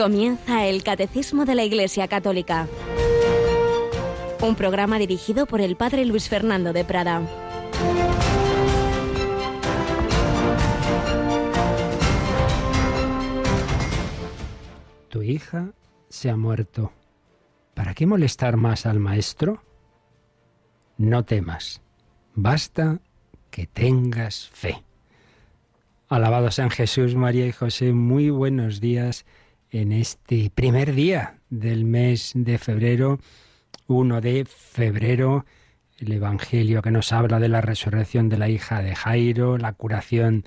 Comienza el Catecismo de la Iglesia Católica. Un programa dirigido por el Padre Luis Fernando de Prada. Tu hija se ha muerto. ¿Para qué molestar más al maestro? No temas. Basta que tengas fe. Alabado sean Jesús, María y José. Muy buenos días en este primer día del mes de febrero, 1 de febrero, el Evangelio que nos habla de la resurrección de la hija de Jairo, la curación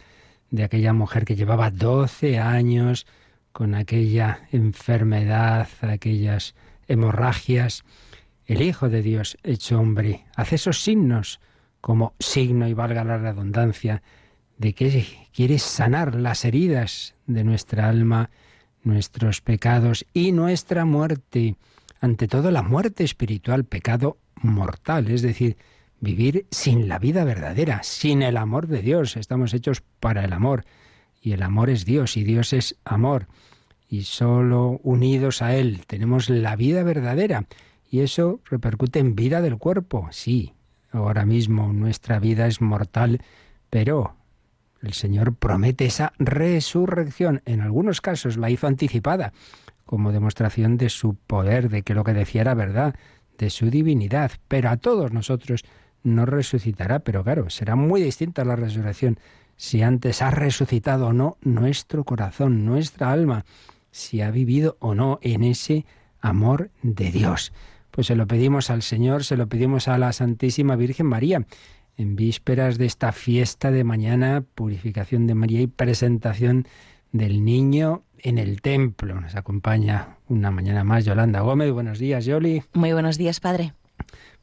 de aquella mujer que llevaba 12 años con aquella enfermedad, aquellas hemorragias. El Hijo de Dios hecho hombre hace esos signos como signo, y valga la redundancia, de que quiere sanar las heridas de nuestra alma nuestros pecados y nuestra muerte, ante todo la muerte espiritual, pecado mortal, es decir, vivir sin la vida verdadera, sin el amor de Dios. Estamos hechos para el amor y el amor es Dios y Dios es amor y solo unidos a Él tenemos la vida verdadera y eso repercute en vida del cuerpo. Sí, ahora mismo nuestra vida es mortal, pero el Señor promete esa resurrección. En algunos casos la hizo anticipada, como demostración de su poder, de que lo que decía era verdad, de su divinidad. Pero a todos nosotros no resucitará. Pero claro, será muy distinta la resurrección si antes ha resucitado o no nuestro corazón, nuestra alma, si ha vivido o no en ese amor de Dios. Pues se lo pedimos al Señor, se lo pedimos a la Santísima Virgen María en vísperas de esta fiesta de mañana, purificación de María y presentación del niño en el templo. Nos acompaña una mañana más Yolanda Gómez. Buenos días, Yoli. Muy buenos días, padre.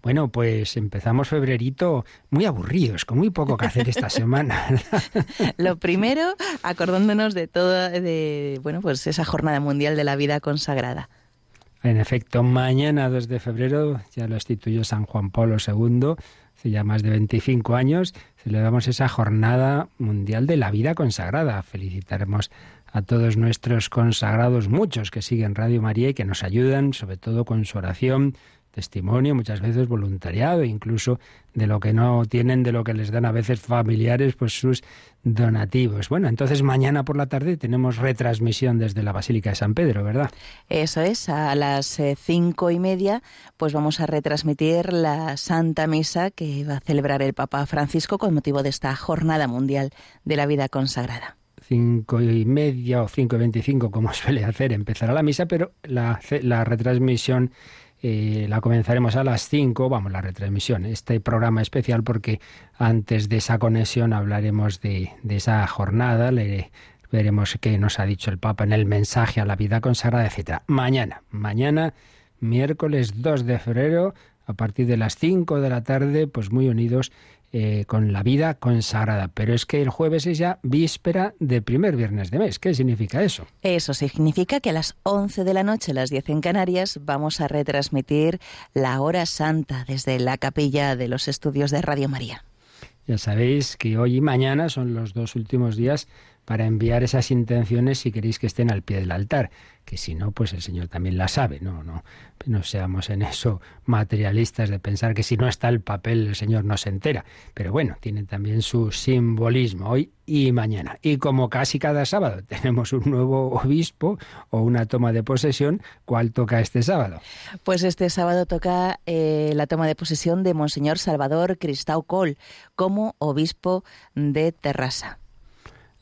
Bueno, pues empezamos febrerito muy aburridos, con muy poco que hacer esta semana. Lo primero, acordándonos de toda de bueno, pues esa jornada mundial de la vida consagrada. En efecto, mañana 2 de febrero ya lo instituyó San Juan Pablo II hace ya más de 25 años, celebramos esa jornada mundial de la vida consagrada. Felicitaremos a todos nuestros consagrados, muchos que siguen Radio María y que nos ayudan, sobre todo con su oración, testimonio, muchas veces voluntariado, incluso de lo que no tienen, de lo que les dan a veces familiares, pues sus donativos. Bueno, entonces mañana por la tarde tenemos retransmisión desde la Basílica de San Pedro, ¿verdad? Eso es, a las eh, cinco y media, pues vamos a retransmitir la Santa Misa que va a celebrar el Papa Francisco con motivo de esta Jornada Mundial de la Vida Consagrada cinco y media o cinco y veinticinco, como suele hacer, empezará la misa, pero la, la retransmisión eh, la comenzaremos a las 5, vamos, la retransmisión, este programa especial porque antes de esa conexión hablaremos de, de esa jornada, le, veremos qué nos ha dicho el Papa en el mensaje a la vida consagrada, etc. Mañana, mañana, miércoles 2 de febrero, a partir de las 5 de la tarde, pues muy unidos eh, con la vida consagrada. Pero es que el jueves es ya víspera de primer viernes de mes. ¿Qué significa eso? Eso significa que a las 11 de la noche, las 10 en Canarias, vamos a retransmitir la hora santa desde la capilla de los estudios de Radio María. Ya sabéis que hoy y mañana son los dos últimos días para enviar esas intenciones si queréis que estén al pie del altar que si no, pues el Señor también la sabe, no, no, no seamos en eso materialistas de pensar que si no está el papel el Señor no se entera. Pero bueno, tiene también su simbolismo hoy y mañana. Y como casi cada sábado tenemos un nuevo obispo o una toma de posesión, ¿cuál toca este sábado? Pues este sábado toca eh, la toma de posesión de Monseñor Salvador Cristau Col como obispo de Terrassa.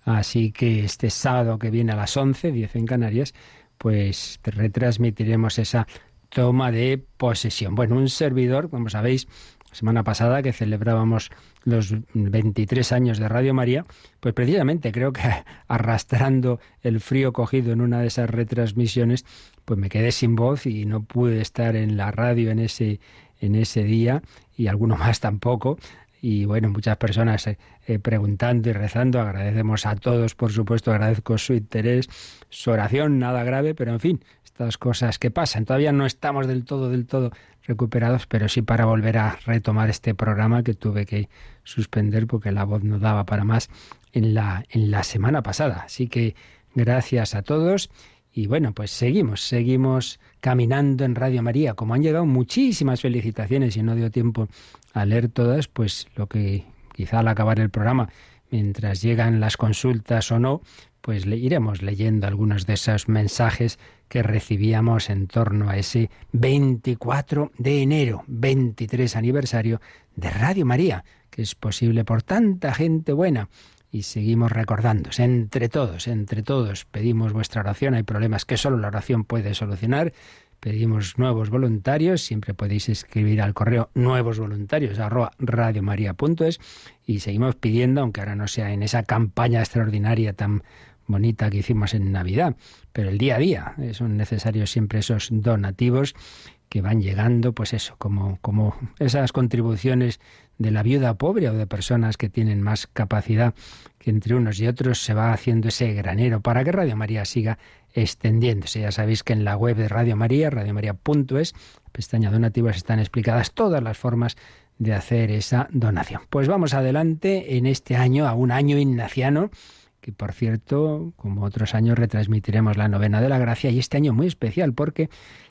Así que este sábado que viene a las 11, 10 en Canarias, pues retransmitiremos esa toma de posesión. Bueno, un servidor, como sabéis, semana pasada que celebrábamos los 23 años de Radio María, pues precisamente creo que arrastrando el frío cogido en una de esas retransmisiones, pues me quedé sin voz y no pude estar en la radio en ese en ese día y alguno más tampoco. Y bueno, muchas personas eh, eh, preguntando y rezando. Agradecemos a todos, por supuesto, agradezco su interés, su oración, nada grave, pero en fin, estas cosas que pasan. Todavía no estamos del todo, del todo recuperados, pero sí para volver a retomar este programa que tuve que suspender porque la voz no daba para más en la, en la semana pasada. Así que gracias a todos Y bueno, pues seguimos, seguimos caminando en Radio María. Como han llegado muchísimas felicitaciones y no dio tiempo a leer todas, pues lo que quizá al acabar el programa, mientras llegan las consultas o no, pues le iremos leyendo algunos de esos mensajes que recibíamos en torno a ese 24 de enero, 23 aniversario de Radio María, que es posible por tanta gente buena y seguimos recordándose entre todos, entre todos pedimos vuestra oración. Hay problemas que solo la oración puede solucionar. Pedimos nuevos voluntarios, siempre podéis escribir al correo nuevos voluntarios arroba radiomaria.es y seguimos pidiendo, aunque ahora no sea en esa campaña extraordinaria tan bonita que hicimos en Navidad, pero el día a día son necesarios siempre esos donativos que van llegando, pues eso, como, como esas contribuciones de la viuda pobre o de personas que tienen más capacidad, que entre unos y otros se va haciendo ese granero para que Radio María siga extendiéndose. Ya sabéis que en la web de Radio María, radiomaria.es, pestaña donativos, están explicadas todas las formas de hacer esa donación. Pues vamos adelante en este año, a un año ignaciano, que por cierto, como otros años, retransmitiremos la novena de la gracia y este año muy especial porque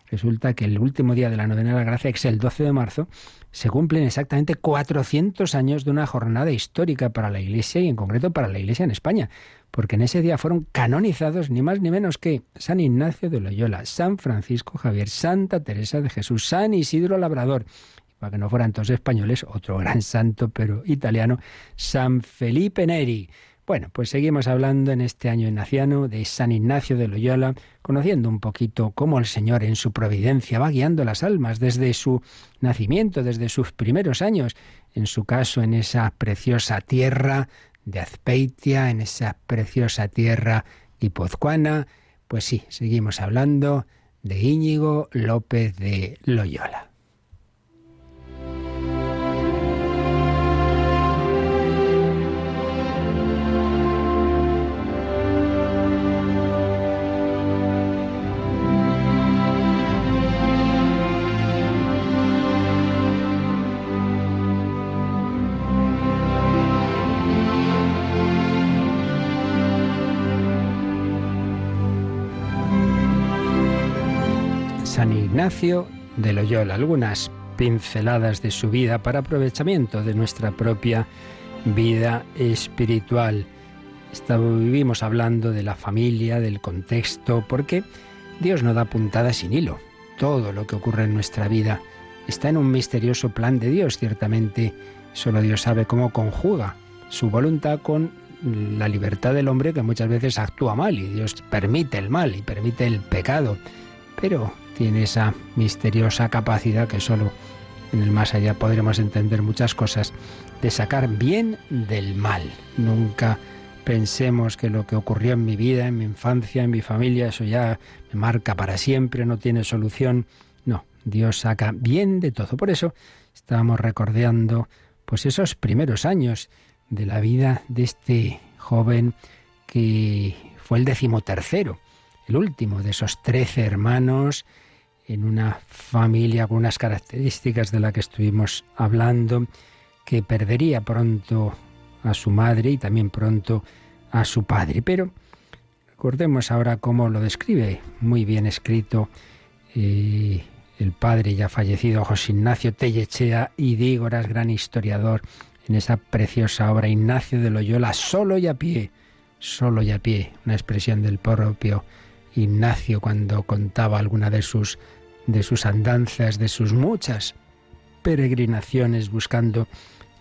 resulta que el último día de la novena de la gracia, que es el 12 de marzo, se cumplen exactamente 400 años de una jornada histórica para la Iglesia y en concreto para la Iglesia en España, porque en ese día fueron canonizados ni más ni menos que San Ignacio de Loyola, San Francisco Javier, Santa Teresa de Jesús, San Isidro Labrador, para que no fueran todos españoles, otro gran santo pero italiano, San Felipe Neri. Bueno, pues seguimos hablando en este año ignaciano de San Ignacio de Loyola, conociendo un poquito cómo el Señor en su providencia va guiando las almas desde su nacimiento, desde sus primeros años, en su caso en esa preciosa tierra de Azpeitia, en esa preciosa tierra guipuzcoana. Pues sí, seguimos hablando de Íñigo López de Loyola. Ignacio de Loyola, algunas pinceladas de su vida para aprovechamiento de nuestra propia vida espiritual. vivimos hablando de la familia, del contexto, porque Dios no da puntada sin hilo. Todo lo que ocurre en nuestra vida está en un misterioso plan de Dios, ciertamente. Solo Dios sabe cómo conjuga su voluntad con la libertad del hombre que muchas veces actúa mal y Dios permite el mal y permite el pecado. Pero tiene esa misteriosa capacidad que solo en el más allá podremos entender muchas cosas, de sacar bien del mal. Nunca pensemos que lo que ocurrió en mi vida, en mi infancia, en mi familia, eso ya me marca para siempre, no tiene solución. No, Dios saca bien de todo. Por eso estábamos recordando pues esos primeros años de la vida de este joven que fue el decimotercero, el último de esos trece hermanos en una familia con unas características de la que estuvimos hablando, que perdería pronto a su madre y también pronto a su padre. Pero recordemos ahora cómo lo describe muy bien escrito eh, el padre ya fallecido José Ignacio Tellechea y Dígoras, gran historiador, en esa preciosa obra Ignacio de Loyola, solo y a pie, solo y a pie, una expresión del propio Ignacio cuando contaba alguna de sus de sus andanzas, de sus muchas peregrinaciones buscando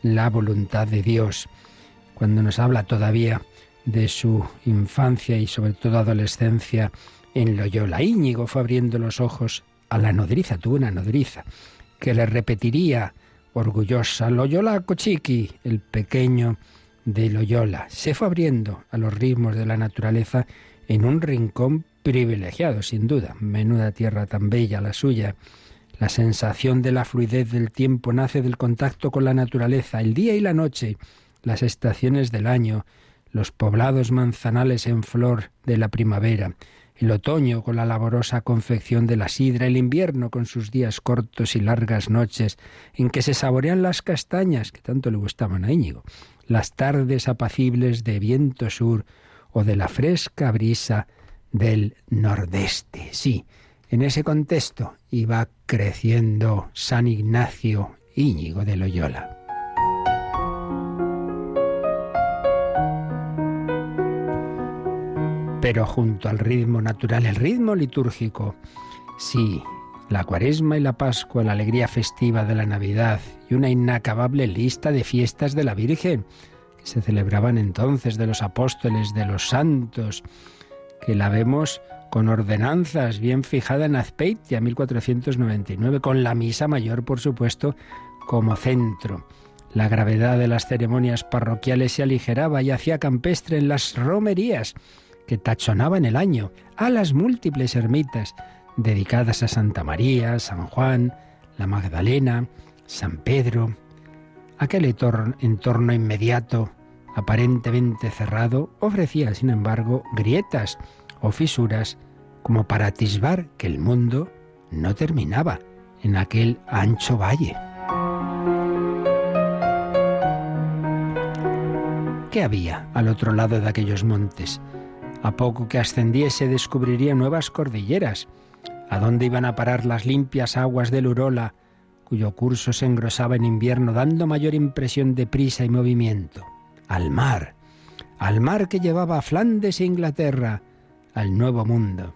la voluntad de Dios. Cuando nos habla todavía de su infancia y sobre todo adolescencia en Loyola, Íñigo fue abriendo los ojos a la nodriza, tuvo una nodriza, que le repetiría orgullosa, Loyola Cochiqui, el pequeño de Loyola. Se fue abriendo a los ritmos de la naturaleza en un rincón privilegiado, sin duda. Menuda tierra tan bella la suya. La sensación de la fluidez del tiempo nace del contacto con la naturaleza, el día y la noche, las estaciones del año, los poblados manzanales en flor de la primavera, el otoño con la laborosa confección de la sidra, el invierno con sus días cortos y largas noches en que se saborean las castañas que tanto le gustaban a Íñigo, las tardes apacibles de viento sur o de la fresca brisa del Nordeste. Sí, en ese contexto iba creciendo San Ignacio Íñigo de Loyola. Pero junto al ritmo natural, el ritmo litúrgico, sí, la cuaresma y la pascua, la alegría festiva de la Navidad y una inacabable lista de fiestas de la Virgen que se celebraban entonces de los apóstoles, de los santos, que la vemos con ordenanzas bien fijada en Azpeitia 1499, con la misa mayor, por supuesto, como centro. La gravedad de las ceremonias parroquiales se aligeraba y hacía campestre en las romerías que tachonaban el año, a las múltiples ermitas dedicadas a Santa María, San Juan, la Magdalena, San Pedro. Aquel entorno inmediato, aparentemente cerrado, ofrecía, sin embargo, grietas fisuras como para atisbar que el mundo no terminaba en aquel ancho valle. ¿Qué había al otro lado de aquellos montes? A poco que ascendiese descubriría nuevas cordilleras, ¿A dónde iban a parar las limpias aguas del Urola, cuyo curso se engrosaba en invierno, dando mayor impresión de prisa y movimiento? Al mar, al mar que llevaba a Flandes e Inglaterra, al Nuevo Mundo.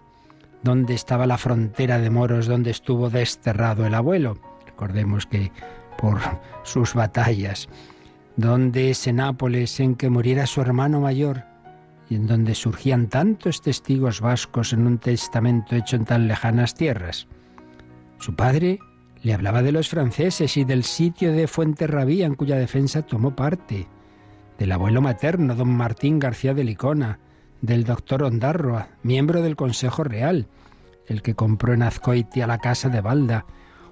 ¿Dónde estaba la frontera de moros donde estuvo desterrado el abuelo? Recordemos que por sus batallas. ¿Dónde ese Nápoles en que muriera su hermano mayor? y en donde surgían tantos testigos vascos en un testamento hecho en tan lejanas tierras. Su padre le hablaba de los franceses y del sitio de Fuenterrabía en cuya defensa tomó parte, del abuelo materno, don Martín García de Licona, del doctor Ondarroa, miembro del Consejo Real, el que compró en Azcoitia la casa de Balda,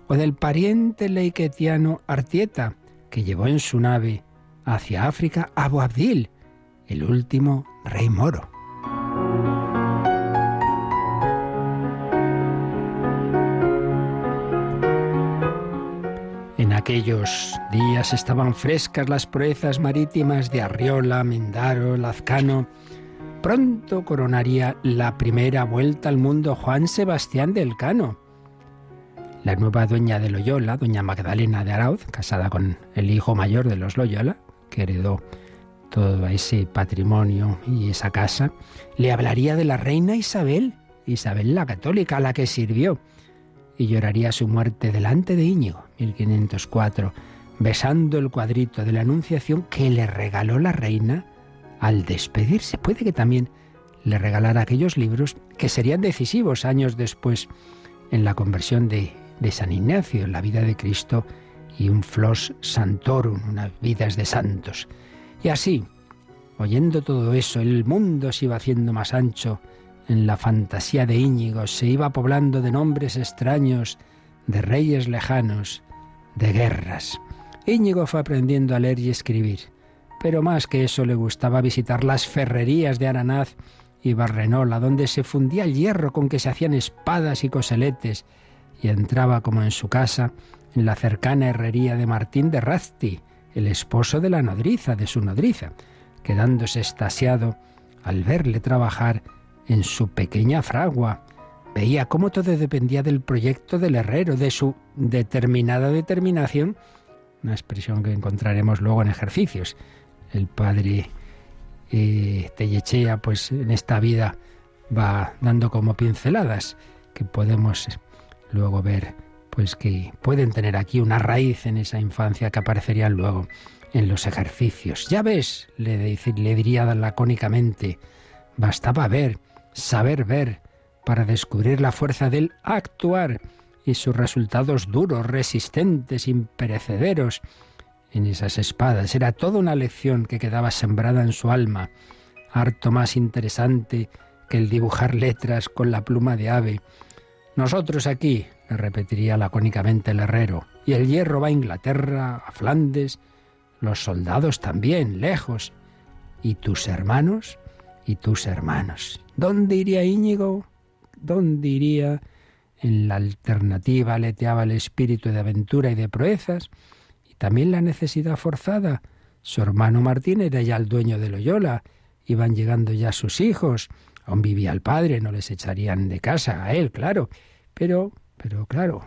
o del pariente leiquetiano Artieta, que llevó en su nave hacia África a Boabdil, el último rey moro. En aquellos días estaban frescas las proezas marítimas de Arriola, Mendaro, Lazcano. Pronto coronaría la primera vuelta al mundo Juan Sebastián del Cano. La nueva dueña de Loyola, doña Magdalena de Arauz, casada con el hijo mayor de los Loyola, que heredó todo ese patrimonio y esa casa, le hablaría de la reina Isabel, Isabel la católica, a la que sirvió, y lloraría su muerte delante de Íñigo, 1504, besando el cuadrito de la Anunciación que le regaló la reina al despedirse. Puede que también le regalara aquellos libros que serían decisivos años después en la conversión de, San Ignacio, en la vida de Cristo y un flos santorum, unas vidas de santos. Y así, oyendo todo eso, el mundo se iba haciendo más ancho. En la fantasía de Íñigo se iba poblando de nombres extraños, de reyes lejanos, de guerras. Íñigo fue aprendiendo a leer y escribir, pero más que eso le gustaba visitar las ferrerías de Aranaz y Barrenola, donde se fundía el hierro con que se hacían espadas y coseletes, y entraba como en su casa en la cercana herrería de Martín de Razti, el esposo de la nodriza, de su nodriza, quedándose estasiado al verle trabajar en su pequeña fragua. Veía cómo todo dependía del proyecto del herrero, de su determinada determinación, una expresión que encontraremos luego en ejercicios. El padre eh, Tellechea, pues en esta vida va dando como pinceladas que podemos luego ver pues que pueden tener aquí una raíz en esa infancia que aparecerían luego en los ejercicios. Ya ves, le, le diría lacónicamente, bastaba ver, saber ver, para descubrir la fuerza del actuar y sus resultados duros, resistentes, imperecederos en esas espadas. Era toda una lección que quedaba sembrada en su alma, harto más interesante que el dibujar letras con la pluma de ave. Nosotros aquí, le repetiría lacónicamente el herrero. Y el hierro va a Inglaterra, a Flandes, los soldados también, lejos. ¿Y tus hermanos? ¿Y tus hermanos? ¿Dónde iría Íñigo? ¿Dónde iría? En la alternativa aleteaba el espíritu de aventura y de proezas, también la necesidad forzada. Su hermano Martín era ya el dueño de Loyola, iban llegando ya sus hijos, Aún vivía el padre, no les echarían de casa a él, claro. Pero, pero claro,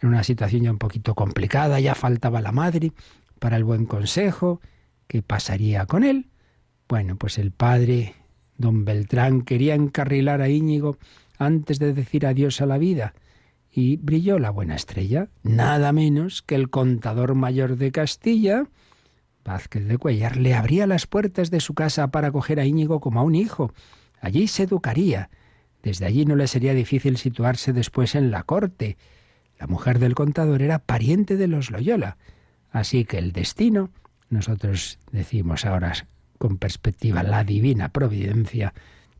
en una situación ya un poquito complicada, ya faltaba la madre para el buen consejo. ¿Qué pasaría con él? Bueno, pues el padre, don Beltrán, quería encarrilar a Íñigo antes de decir adiós a la vida. Y brilló la buena estrella, nada menos que el contador mayor de Castilla, Vázquez de Cuellar, le abría las puertas de su casa para acoger a Íñigo como a un hijo. Allí se educaría. Desde allí no le sería difícil situarse después en la corte. La mujer del contador era pariente de los Loyola. Así que el destino, nosotros decimos ahora con perspectiva la divina providencia,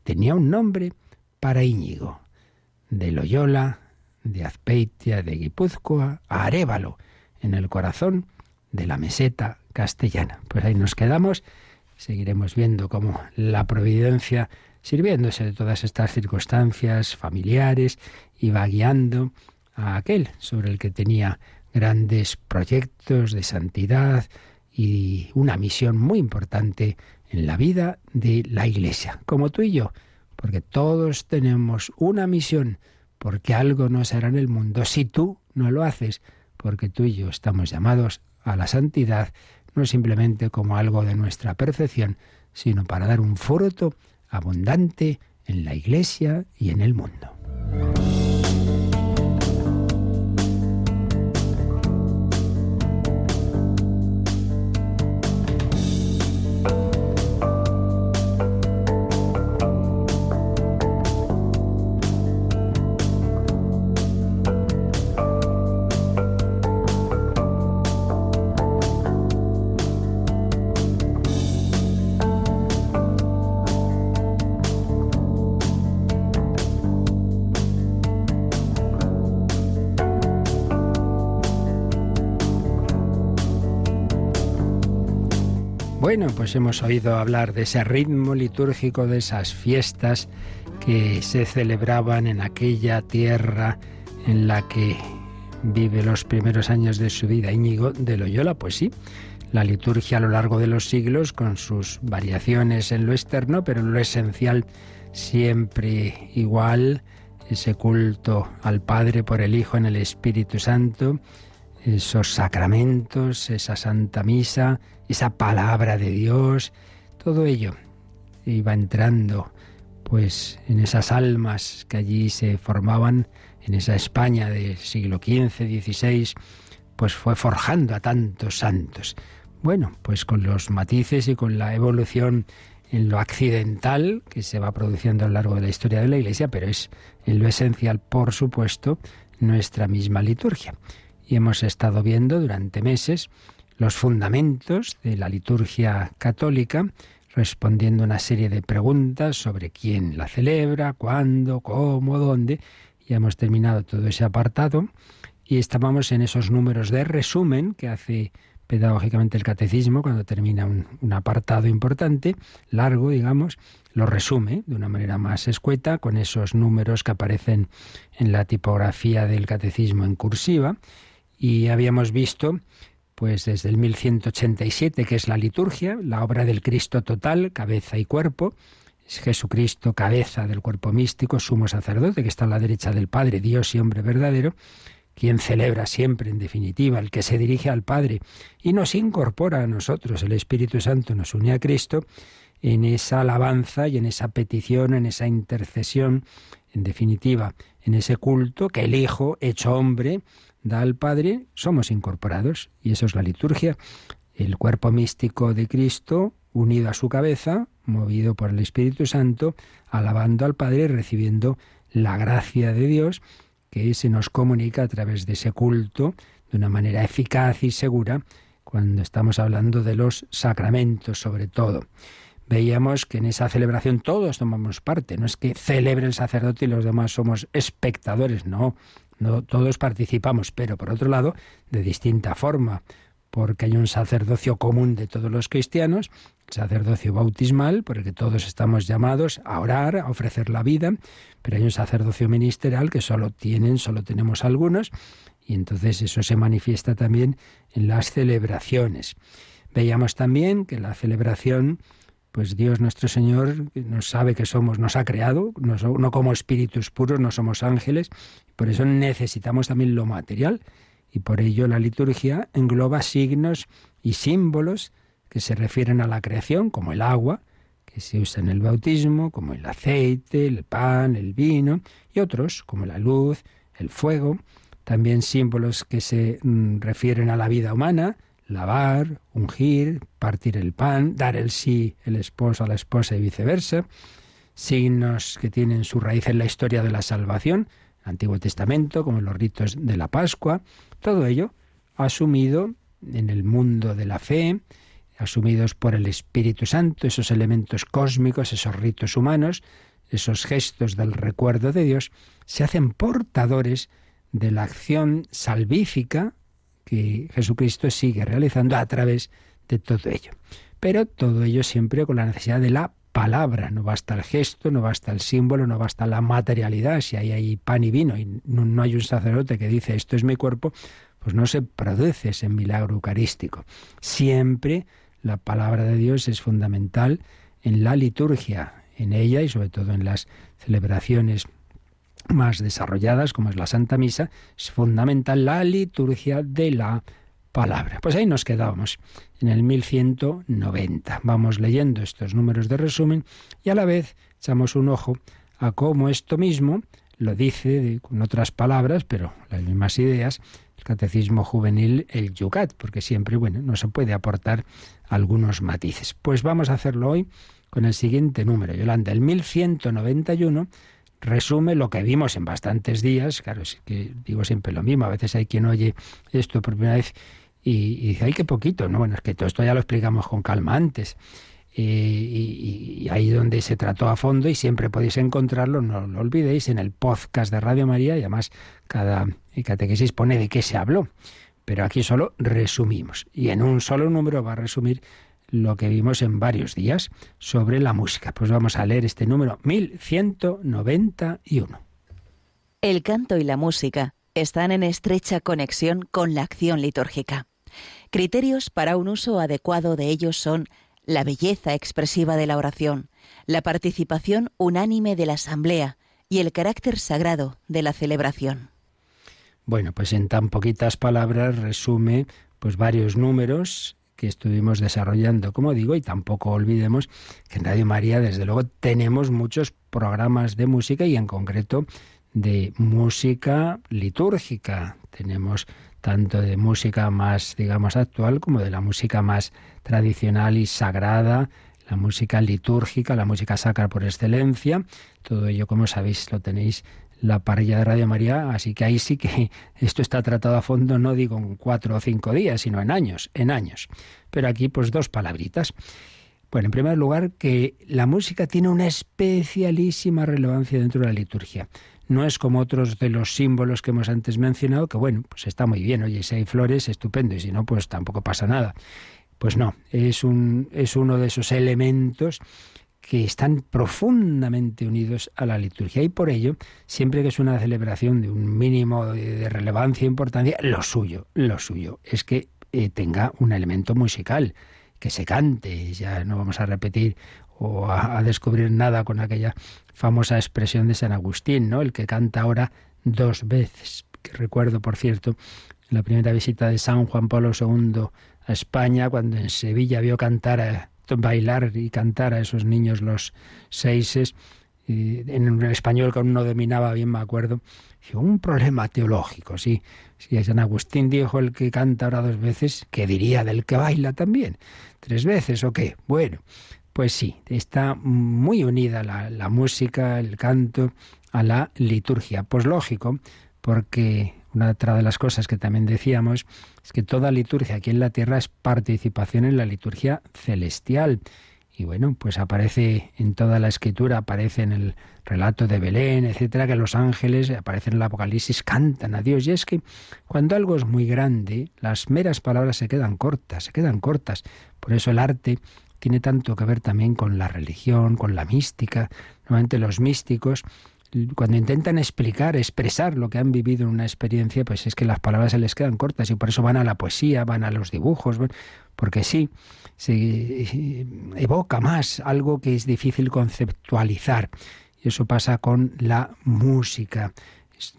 tenía un nombre para Íñigo. De Loyola, de Azpeitia, de Guipúzcoa, a Arévalo, en el corazón de la meseta castellana. Pues ahí nos quedamos, seguiremos viendo cómo la providencia, sirviéndose de todas estas circunstancias familiares, iba guiando a aquel sobre el que tenía grandes proyectos de santidad y una misión muy importante en la vida de la Iglesia, como tú y yo, porque todos tenemos una misión, porque algo no será en el mundo si tú no lo haces, porque tú y yo estamos llamados a la santidad, no simplemente como algo de nuestra perfección, sino para dar un fruto abundante en la Iglesia y en el mundo. Bueno, pues hemos oído hablar de ese ritmo litúrgico, de esas fiestas que se celebraban en aquella tierra en la que vive los primeros años de su vida Íñigo de Loyola. Pues sí, la liturgia a lo largo de los siglos, con sus variaciones en lo externo, pero en lo esencial siempre igual, ese culto al Padre por el Hijo en el Espíritu Santo, esos sacramentos, esa Santa Misa, esa palabra de Dios, todo ello iba entrando pues en esas almas que allí se formaban en esa España del siglo XV, XVI, pues fue forjando a tantos santos. Bueno, pues con los matices y con la evolución en lo accidental que se va produciendo a lo largo de la historia de la Iglesia, pero es en lo esencial, por supuesto, nuestra misma liturgia. Y hemos estado viendo durante meses los fundamentos de la liturgia católica, respondiendo una serie de preguntas sobre quién la celebra, cuándo, cómo, dónde. Ya hemos terminado todo ese apartado y estábamos en esos números de resumen que hace pedagógicamente el catecismo cuando termina un, un, apartado importante, largo, digamos, lo resume de una manera más escueta con esos números que aparecen en la tipografía del catecismo en cursiva. Y habíamos visto pues desde el 1187, que es la liturgia, la obra del Cristo total, cabeza y cuerpo, es Jesucristo, cabeza del cuerpo místico, sumo sacerdote, que está a la derecha del Padre, Dios y hombre verdadero, quien celebra siempre, en definitiva, el que se dirige al Padre y nos incorpora a nosotros, el Espíritu Santo nos une a Cristo en esa alabanza y en esa petición, en esa intercesión, en definitiva, en ese culto que el Hijo, hecho hombre, da al Padre, somos incorporados. Y eso es la liturgia. El cuerpo místico de Cristo, unido a su cabeza, movido por el Espíritu Santo, alabando al Padre y recibiendo la gracia de Dios que se nos comunica a través de ese culto de una manera eficaz y segura cuando estamos hablando de los sacramentos sobre todo. Veíamos que en esa celebración todos tomamos parte, no es que celebre el sacerdote y los demás somos espectadores, no, no todos participamos, pero por otro lado, de distinta forma, porque hay un sacerdocio común de todos los cristianos, sacerdocio bautismal, por el que todos estamos llamados a orar, a ofrecer la vida, pero hay un sacerdocio ministerial que solo tienen, solo tenemos algunos, y entonces eso se manifiesta también en las celebraciones. Veíamos también que la celebración pues Dios nuestro Señor nos sabe que somos, nos ha creado, no, no como espíritus puros, no somos ángeles, por eso necesitamos también lo material. Y por ello la liturgia engloba signos y símbolos que se refieren a la creación, como el agua, que se usa en el bautismo, como el aceite, el pan, el vino, y otros, como la luz, el fuego, también símbolos que se mm, refieren a la vida humana, lavar, ungir, partir el pan, dar el sí el esposo a la esposa y viceversa, signos que tienen su raíz en la historia de la salvación, Antiguo Testamento, como los ritos de la Pascua, todo ello asumido en el mundo de la fe, asumidos por el Espíritu Santo, esos elementos cósmicos, esos ritos humanos, esos gestos del recuerdo de Dios, se hacen portadores de la acción salvífica que Jesucristo sigue realizando a través de todo ello. Pero todo ello siempre con la necesidad de la palabra. No basta el gesto, no basta el símbolo, no basta la materialidad. Si hay pan y vino y no, hay un sacerdote que dice esto es mi cuerpo, pues no se produce ese milagro eucarístico. Siempre la palabra de Dios es fundamental en la liturgia, en ella y sobre todo en las celebraciones más desarrolladas, como es la Santa Misa, es fundamental la liturgia de la palabra. Pues ahí nos quedábamos, en el 1190. Vamos leyendo estos números de resumen y a la vez echamos un ojo a cómo esto mismo lo dice con otras palabras, pero las mismas ideas, el catecismo juvenil, el Yucat, porque siempre, bueno, no se puede aportar algunos matices. Pues vamos a hacerlo hoy con el siguiente número, Yolanda, el 1191 resume lo que vimos en bastantes días. Claro, es que digo siempre lo mismo. A veces hay quien oye esto por primera vez y, dice, ay, qué poquito. No, bueno, es que todo esto ya lo explicamos con calma antes. y, ahí donde se trató a fondo y siempre podéis encontrarlo, no lo olvidéis, en el podcast de Radio María y además cada catequesis pone de qué se habló. Pero aquí solo resumimos y en un solo número va a resumir lo que vimos en varios días sobre la música. Pues vamos a leer este número 1191. El canto y la música están en estrecha conexión con la acción litúrgica. Criterios para un uso adecuado de ellos son la belleza expresiva de la oración, la participación unánime de la asamblea y el carácter sagrado de la celebración. Bueno, pues en tan poquitas palabras resume pues varios números que estuvimos desarrollando, como digo, y tampoco olvidemos que en Radio María, desde luego, tenemos muchos programas de música y en concreto de música litúrgica. Tenemos tanto de música más, digamos, actual como de la música más tradicional y sagrada, la música litúrgica, la música sacra por excelencia. Todo ello, como sabéis, lo tenéis la parrilla de Radio María, así que ahí sí que esto está tratado a fondo, no digo en cuatro o cinco días, sino en años, en años. Pero aquí pues dos palabritas. Bueno, en primer lugar, que la música tiene una especialísima relevancia dentro de la liturgia. No es como otros de los símbolos que hemos antes mencionado, que bueno, pues está muy bien, oye, si hay flores, estupendo, y si no, pues tampoco pasa nada. Pues no, es, un, es uno de esos elementos que están profundamente unidos a la liturgia. Y por ello, siempre que es una celebración de un mínimo de relevancia e importancia, lo suyo, lo suyo es que eh, tenga un elemento musical, que se cante, ya no vamos a repetir o a, descubrir nada con aquella famosa expresión de San Agustín, ¿no? El que canta ahora dos veces, que recuerdo, por cierto, la primera visita de San Juan Pablo II a España, cuando en Sevilla vio cantar a bailar y cantar a esos niños los seises, en español que aún no dominaba bien, me acuerdo, un problema teológico, sí. Si San Agustín dijo el que canta ahora dos veces, ¿qué diría del que baila también? ¿Tres veces o qué? Bueno, pues sí, está muy unida la, la música, el canto, a la liturgia. Pues lógico, porque una otra de las cosas que también decíamos es que toda liturgia aquí en la tierra es participación en la liturgia celestial. Y bueno, pues aparece en toda la escritura, aparece en el relato de Belén, etcétera, que los ángeles, aparecen en el Apocalipsis, cantan a Dios. Y es que cuando algo es muy grande, las meras palabras se quedan cortas, se quedan cortas. Por eso el arte tiene tanto que ver también con la religión, con la mística. Normalmente los místicos cuando intentan explicar, expresar lo que han vivido en una experiencia, pues es que las palabras se les quedan cortas y por eso van a la poesía, van a los dibujos, porque sí, se evoca más algo que es difícil conceptualizar. Y eso pasa con la música.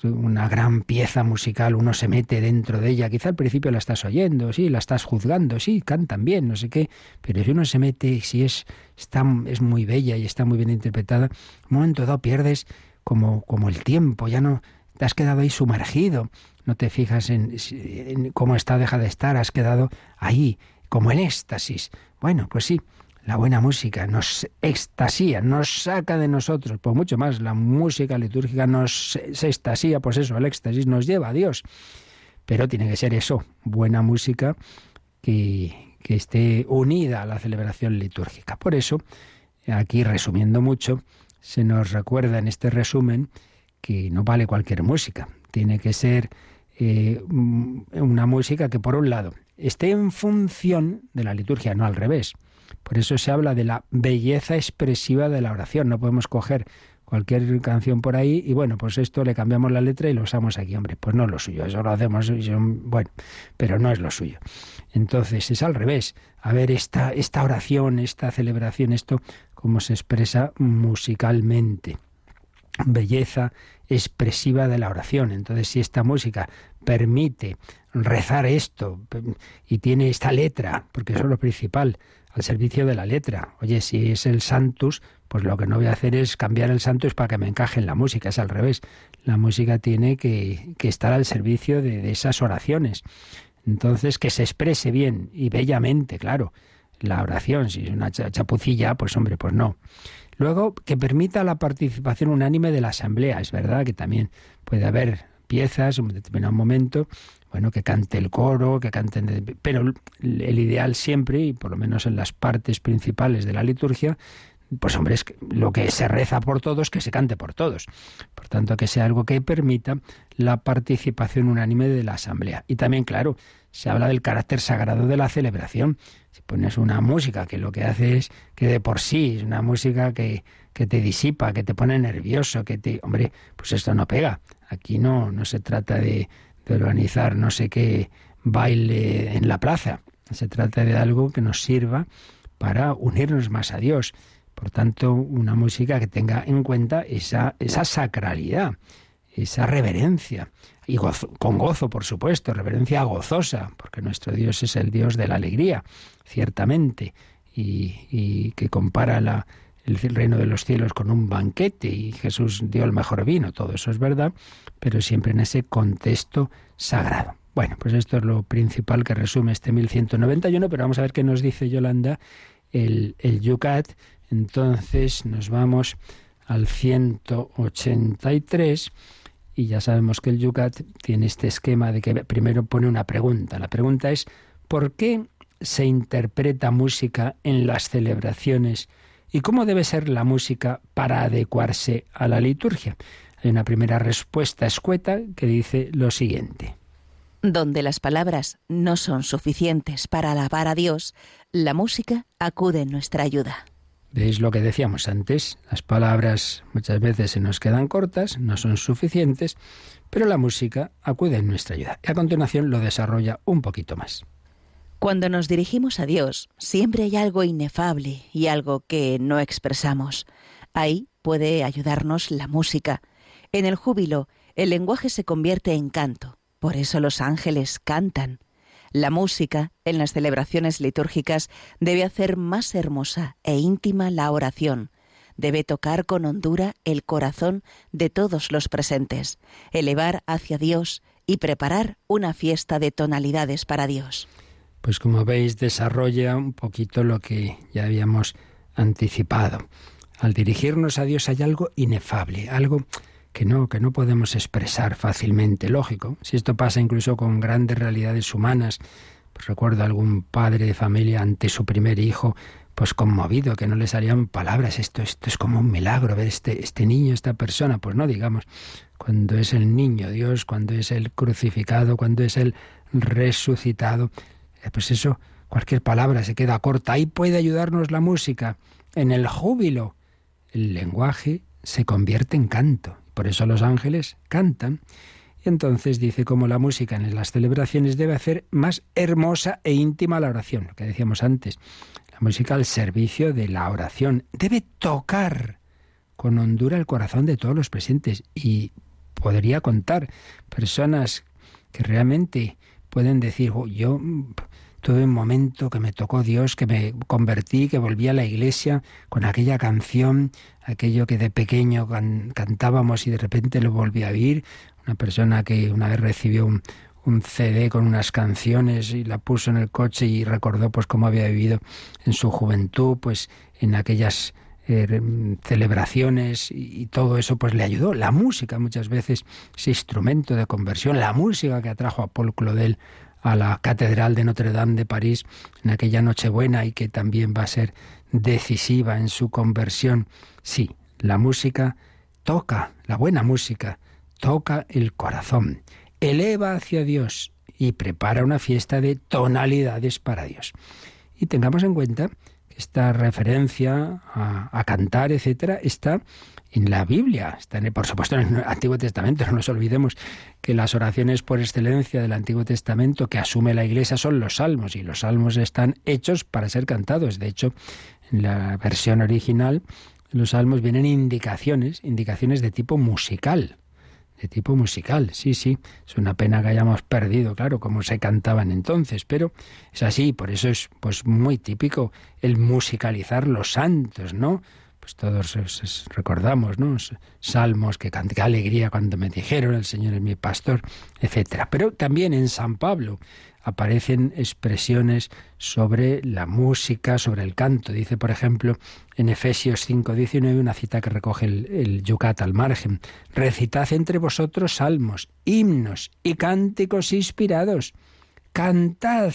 Una gran pieza musical, uno se mete dentro de ella. Quizá al principio la estás oyendo, sí, la estás juzgando, sí, cantan bien, no sé qué, pero si uno se mete, si es, está, es muy bella y está muy bien interpretada, un momento dado pierdes como, como el tiempo, ya no te has quedado ahí sumergido, no te fijas en, cómo está, deja de estar, has quedado ahí, como en éxtasis. Bueno, pues sí, la buena música nos extasía, nos saca de nosotros, por mucho más, la música litúrgica nos se extasía, pues eso, el éxtasis nos lleva a Dios. Pero tiene que ser eso, buena música que, que esté unida a la celebración litúrgica. Por eso, aquí resumiendo mucho, se nos recuerda en este resumen que no vale cualquier música, tiene que ser eh, una música que por un lado esté en función de la liturgia, no al revés. Por eso se habla de la belleza expresiva de la oración. No podemos coger cualquier canción por ahí y bueno, pues esto le cambiamos la letra y lo usamos aquí, hombre, pues no es lo suyo, eso lo hacemos, bueno, pero no es lo suyo. Entonces es al revés, a ver esta, esta oración, esta celebración, esto cómo se expresa musicalmente. Belleza expresiva de la oración. Entonces, si esta música permite rezar esto y tiene esta letra, porque eso es lo principal, al servicio de la letra. Oye, si es el Santus, pues lo que no voy a hacer es cambiar el Santus para que me encaje en la música, es al revés. La música tiene que, estar al servicio de, esas oraciones. Entonces, que se exprese bien y bellamente, claro, la oración. Si es una chapucilla, pues hombre, pues no. Luego, que permita la participación unánime de la asamblea. Es verdad que también puede haber piezas en un determinado momento bueno, que cante el coro, que canten... Pero el ideal siempre, y por lo menos en las partes principales de la liturgia, pues hombre, es lo que se reza por todos, que se cante por todos. Por tanto, que sea algo que permita la participación unánime de la asamblea. Y también, claro, se habla del carácter sagrado de la celebración. Si pones una música que lo que hace es que de por sí es una música que, que te disipa, que te pone nervioso, que te... Hombre, pues esto no pega. Aquí no, no se trata de, organizar no sé qué baile en la plaza. Se trata de algo que nos sirva para unirnos más a Dios. Por tanto, una música que tenga en cuenta esa, esa sacralidad, esa reverencia. Y con gozo, por supuesto, reverencia gozosa, porque nuestro Dios es el Dios de la alegría, ciertamente, y, y que compara la, el reino de los cielos con un banquete y Jesús dio el mejor vino, todo eso es verdad, pero siempre en ese contexto sagrado. Bueno, pues esto es lo principal que resume este 1191, pero vamos a ver qué nos dice Yolanda el, el Yucat. Entonces nos vamos al 183 y ya sabemos que el Yucat tiene este esquema de que primero pone una pregunta. La pregunta es, ¿por qué se interpreta música en las celebraciones ¿Y cómo debe ser la música para adecuarse a la liturgia? Hay una primera respuesta escueta que dice lo siguiente. Donde las palabras no son suficientes para alabar a Dios, la música acude en nuestra ayuda. ¿Veis lo que decíamos antes? Las palabras muchas veces se nos quedan cortas, no son suficientes, pero la música acude en nuestra ayuda. Y a continuación lo desarrolla un poquito más. Cuando nos dirigimos a Dios, siempre hay algo inefable y algo que no expresamos. Ahí puede ayudarnos la música. En el júbilo, el lenguaje se convierte en canto. Por eso los ángeles cantan. La música, en las celebraciones litúrgicas, debe hacer más hermosa e íntima la oración. Debe tocar con hondura el corazón de todos los presentes, elevar hacia Dios y preparar una fiesta de tonalidades para Dios pues como veis desarrolla un poquito lo que ya habíamos anticipado. Al dirigirnos a Dios hay algo inefable, algo que no, que no podemos expresar fácilmente, lógico. Si esto pasa incluso con grandes realidades humanas, pues recuerdo algún padre de familia ante su primer hijo, pues conmovido, que no le salían palabras, esto, esto es como un milagro, ver este, este niño, esta persona, pues no digamos, cuando es el niño Dios, cuando es el crucificado, cuando es el resucitado, eh, pues eso, cualquier palabra se queda corta. Ahí puede ayudarnos la música. En el júbilo, el lenguaje se convierte en canto. Por eso los ángeles cantan. Y entonces dice como la música en las celebraciones debe hacer más hermosa e íntima la oración, lo que decíamos antes. La música al servicio de la oración debe tocar con hondura el corazón de todos los presentes y podría contar personas que realmente pueden decir, oh, yo tuve un momento que me tocó Dios, que me convertí, que volví a la iglesia con aquella canción, aquello que de pequeño cantábamos y de repente lo volví a oír. Una persona que una vez recibió un, CD con unas canciones y la puso en el coche y recordó pues cómo había vivido en su juventud, pues en aquellas eh, celebraciones y, todo eso pues le ayudó. La música muchas veces ese instrumento de conversión, la música que atrajo a Paul Claudel a la Catedral de Notre Dame de París en aquella Nochebuena y que también va a ser decisiva en su conversión. Sí, la música toca, la buena música, toca el corazón, eleva hacia Dios y prepara una fiesta de tonalidades para Dios. Y tengamos en cuenta esta referencia a, cantar, etcétera, está en la Biblia, está en, por supuesto en el Antiguo Testamento. No nos olvidemos que las oraciones por excelencia del Antiguo Testamento que asume la Iglesia son los salmos y los salmos están hechos para ser cantados. De hecho, en la versión original, los salmos vienen indicaciones, indicaciones de tipo musical de tipo musical. Sí, sí, es una pena que hayamos perdido, claro, como se cantaban entonces, pero es así, por eso es pues muy típico el musicalizar los santos, ¿no? Pues todos recordamos, ¿no? Salmos que canté, alegría cuando me dijeron el Señor es mi pastor, etcétera. Pero también en San Pablo aparecen expresiones sobre la música, sobre el canto. Dice, por ejemplo, en Efesios 5:19, una cita que recoge el, el Yucat al margen, recitad entre vosotros salmos, himnos y cánticos inspirados, cantad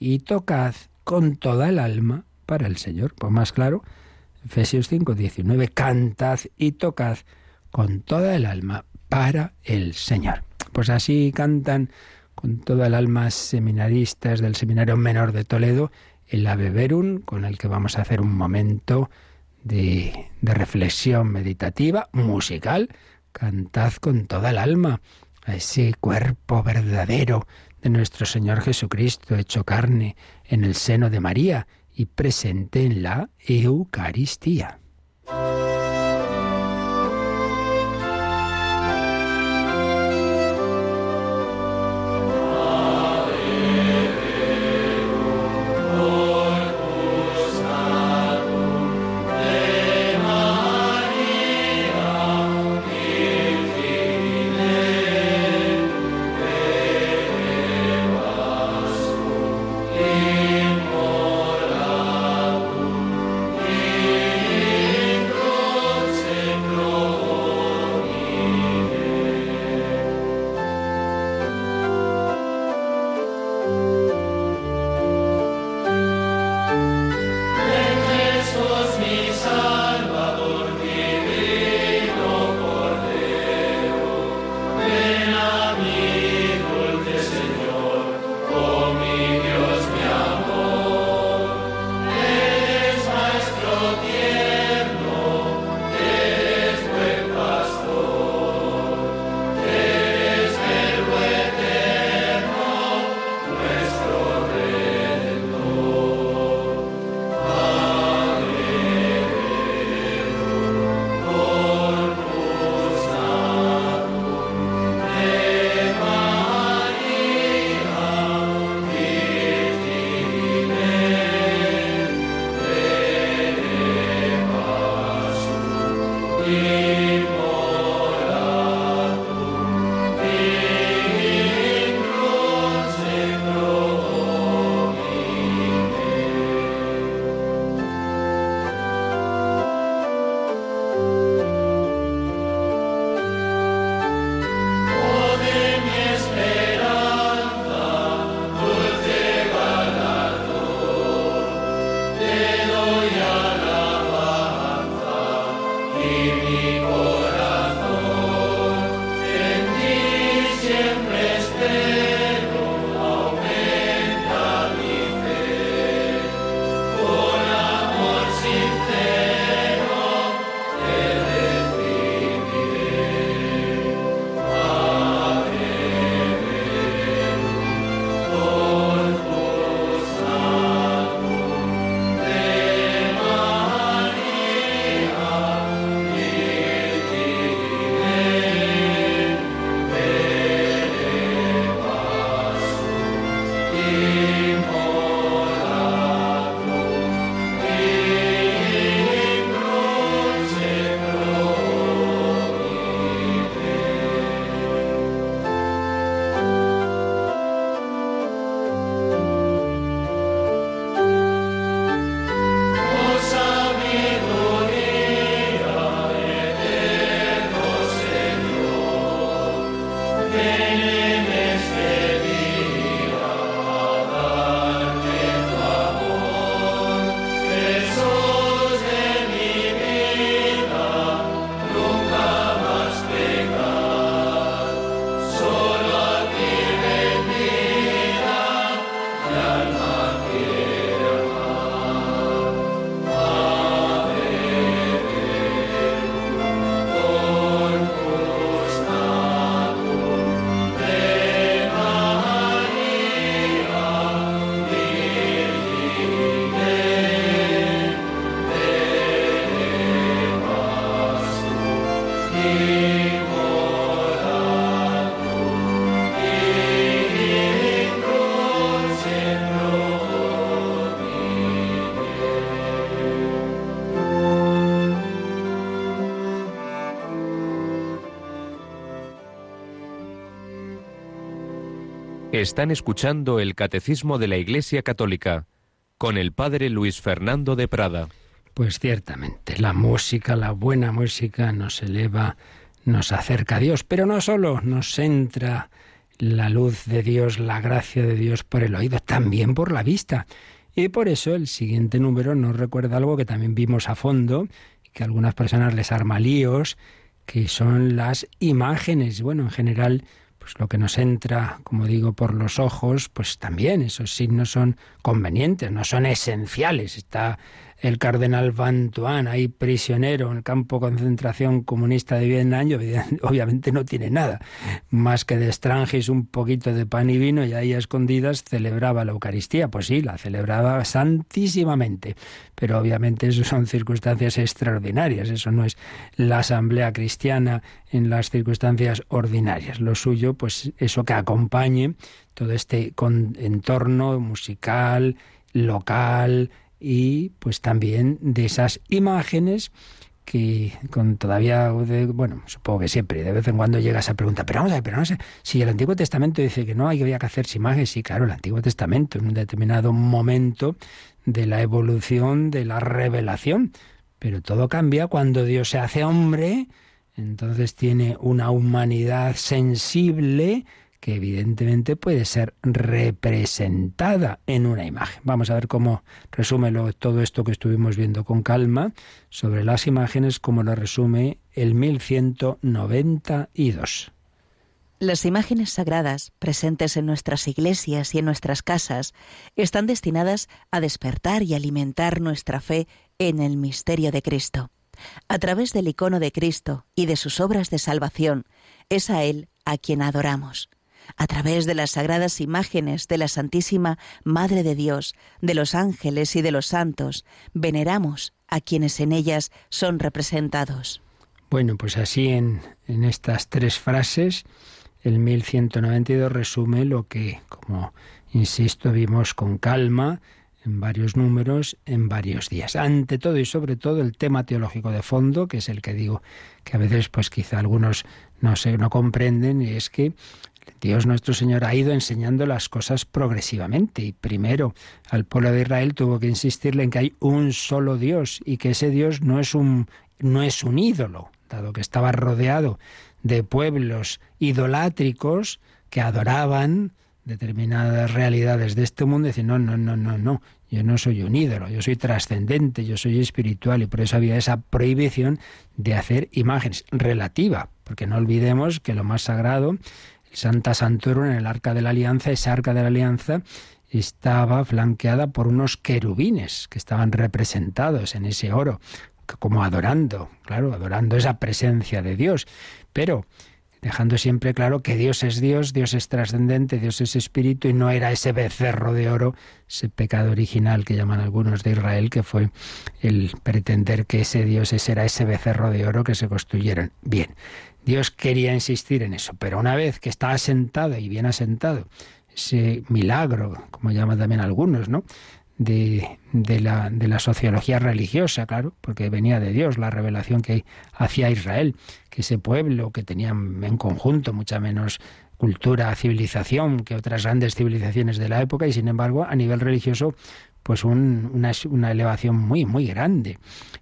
y tocad con toda el alma para el Señor. Pues más claro, Efesios 5:19, cantad y tocad con toda el alma para el Señor. Pues así cantan con toda el alma seminaristas del Seminario Menor de Toledo, el Ave Verum, con el que vamos a hacer un momento de, de reflexión meditativa, musical. Cantad con toda el alma a ese cuerpo verdadero de nuestro Señor Jesucristo, hecho carne en el seno de María y presente en la Eucaristía. Están escuchando el Catecismo de la Iglesia Católica con el Padre Luis Fernando de Prada. Pues ciertamente, la música, la buena música nos eleva, nos acerca a Dios, pero no solo nos entra la luz de Dios, la gracia de Dios por el oído, también por la vista. Y por eso el siguiente número nos recuerda algo que también vimos a fondo, que a algunas personas les arma líos, que son las imágenes. Bueno, en general pues lo que nos entra, como digo, por los ojos, pues también esos signos son convenientes, no son esenciales. Está el cardenal Van Tuan, ahí prisionero en el campo de concentración comunista de Vietnam, obviamente no tiene nada más que de extranjis un poquito de pan y vino y ahí a escondidas celebraba la Eucaristía. Pues sí, la celebraba santísimamente, pero obviamente eso son circunstancias extraordinarias, eso no es la asamblea cristiana en las circunstancias ordinarias. Lo suyo, pues eso que acompañe todo este entorno musical, local, y pues también de esas imágenes que con todavía, bueno, supongo que siempre, de vez en cuando llega esa pregunta, pero vamos a ver, pero no sé, si el Antiguo Testamento dice que no hay que hacerse imágenes, sí, claro, el Antiguo Testamento, en un determinado momento de la evolución, de la revelación, pero todo cambia cuando Dios se hace hombre, entonces tiene una humanidad sensible, que evidentemente puede ser representada en una imagen. Vamos a ver cómo resume todo esto que estuvimos viendo con calma sobre las imágenes, como lo resume el 1192. Las imágenes sagradas presentes en nuestras iglesias y en nuestras casas están destinadas a despertar y alimentar nuestra fe en el misterio de Cristo. A través del icono de Cristo y de sus obras de salvación, es a Él a quien adoramos a través de las sagradas imágenes de la Santísima Madre de Dios, de los ángeles y de los santos, veneramos a quienes en ellas son representados. Bueno, pues así en, estas tres frases, el 1192 resume lo que, como insisto, vimos con calma en varios números, en varios días. Ante todo y sobre todo el tema teológico de fondo, que es el que digo que a veces pues quizá algunos no se no comprenden, y es que Dios nuestro Señor ha ido enseñando las cosas progresivamente. Y primero al pueblo de Israel tuvo que insistirle en que hay un solo Dios y que ese Dios no es un no es un ídolo, dado que estaba rodeado de pueblos idolátricos que adoraban determinadas realidades de este mundo, dice, no, no, no, no, no, yo no soy un ídolo, yo soy trascendente, yo soy espiritual y por eso había esa prohibición de hacer imágenes relativa, porque no olvidemos que lo más sagrado Santa Santoro en el Arca de la Alianza, esa Arca de la Alianza estaba flanqueada por unos querubines que estaban representados en ese oro, como adorando, claro, adorando esa presencia de Dios, pero dejando siempre claro que Dios es Dios, Dios es trascendente, Dios es espíritu y no era ese becerro de oro, ese pecado original que llaman algunos de Israel, que fue el pretender que ese Dios ese era ese becerro de oro que se construyeron. Bien, Dios quería insistir en eso, pero una vez que está asentado y bien asentado, ese milagro, como llaman también algunos, ¿no? De, la, sociología religiosa, claro, porque venía de Dios la revelación que hacía Israel, que ese pueblo que tenía en conjunto mucha menos cultura, civilización que otras grandes civilizaciones de la época y sin embargo a nivel religioso pues una, una, elevación muy, muy grande.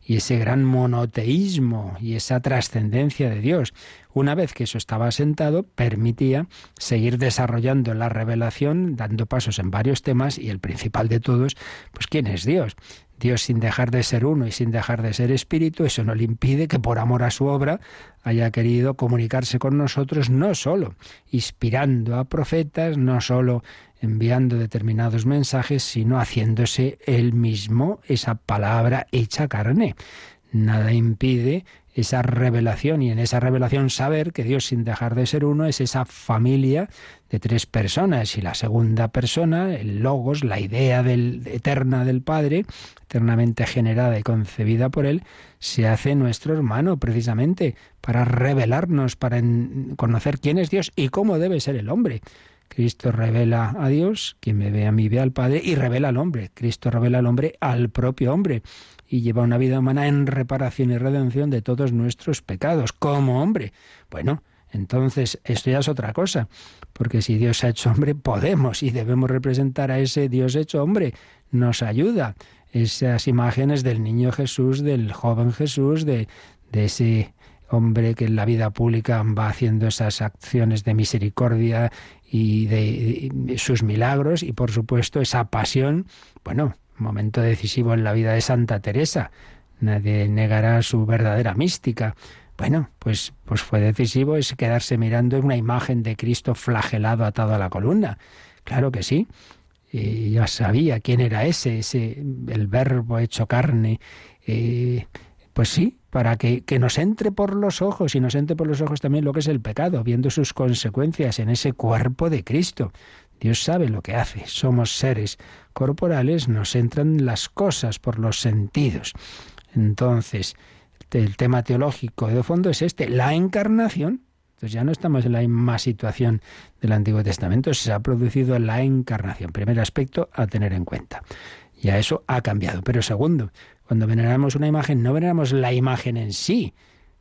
Y ese gran monoteísmo y esa trascendencia de Dios. Una vez que eso estaba asentado, permitía seguir desarrollando la revelación, dando pasos en varios temas, y el principal de todos, pues ¿quién es Dios? Dios sin dejar de ser uno y sin dejar de ser espíritu, eso no le impide que por amor a su obra haya querido comunicarse con nosotros no solo inspirando a profetas, no solo enviando determinados mensajes, sino haciéndose él mismo esa palabra hecha carne. Nada impide esa revelación y en esa revelación saber que Dios sin dejar de ser uno es esa familia de tres personas y la segunda persona, el logos, la idea eterna del Padre, eternamente generada y concebida por Él, se hace nuestro hermano precisamente para revelarnos, para conocer quién es Dios y cómo debe ser el hombre. Cristo revela a Dios, quien me ve a mí ve al Padre, y revela al hombre. Cristo revela al hombre al propio hombre y lleva una vida humana en reparación y redención de todos nuestros pecados, como hombre. Bueno, Entonces, esto ya es otra cosa, porque si Dios ha hecho hombre, podemos y debemos representar a ese Dios hecho hombre. Nos ayuda esas imágenes del niño Jesús, del joven Jesús, de, ese hombre que en la vida pública va haciendo esas acciones de misericordia y de sus milagros y por supuesto esa pasión, bueno, momento decisivo en la vida de Santa Teresa. Nadie negará su verdadera mística. Bueno, pues, pues fue decisivo es quedarse mirando una imagen de Cristo flagelado atado a la columna. Claro que sí. Y ya sabía quién era ese, ese el verbo hecho carne. Eh, pues sí, para que, que, nos entre por los ojos y nos entre por los ojos también lo que es el pecado, viendo sus consecuencias en ese cuerpo de Cristo. Dios sabe lo que hace. Somos seres corporales, nos entran las cosas por los sentidos. Entonces, el tema teológico de fondo es este, la encarnación. Entonces ya no estamos en la misma situación del Antiguo Testamento, se ha producido la encarnación. Primer aspecto a tener en cuenta. Ya eso ha cambiado. Pero segundo, cuando veneramos una imagen, no veneramos la imagen en sí,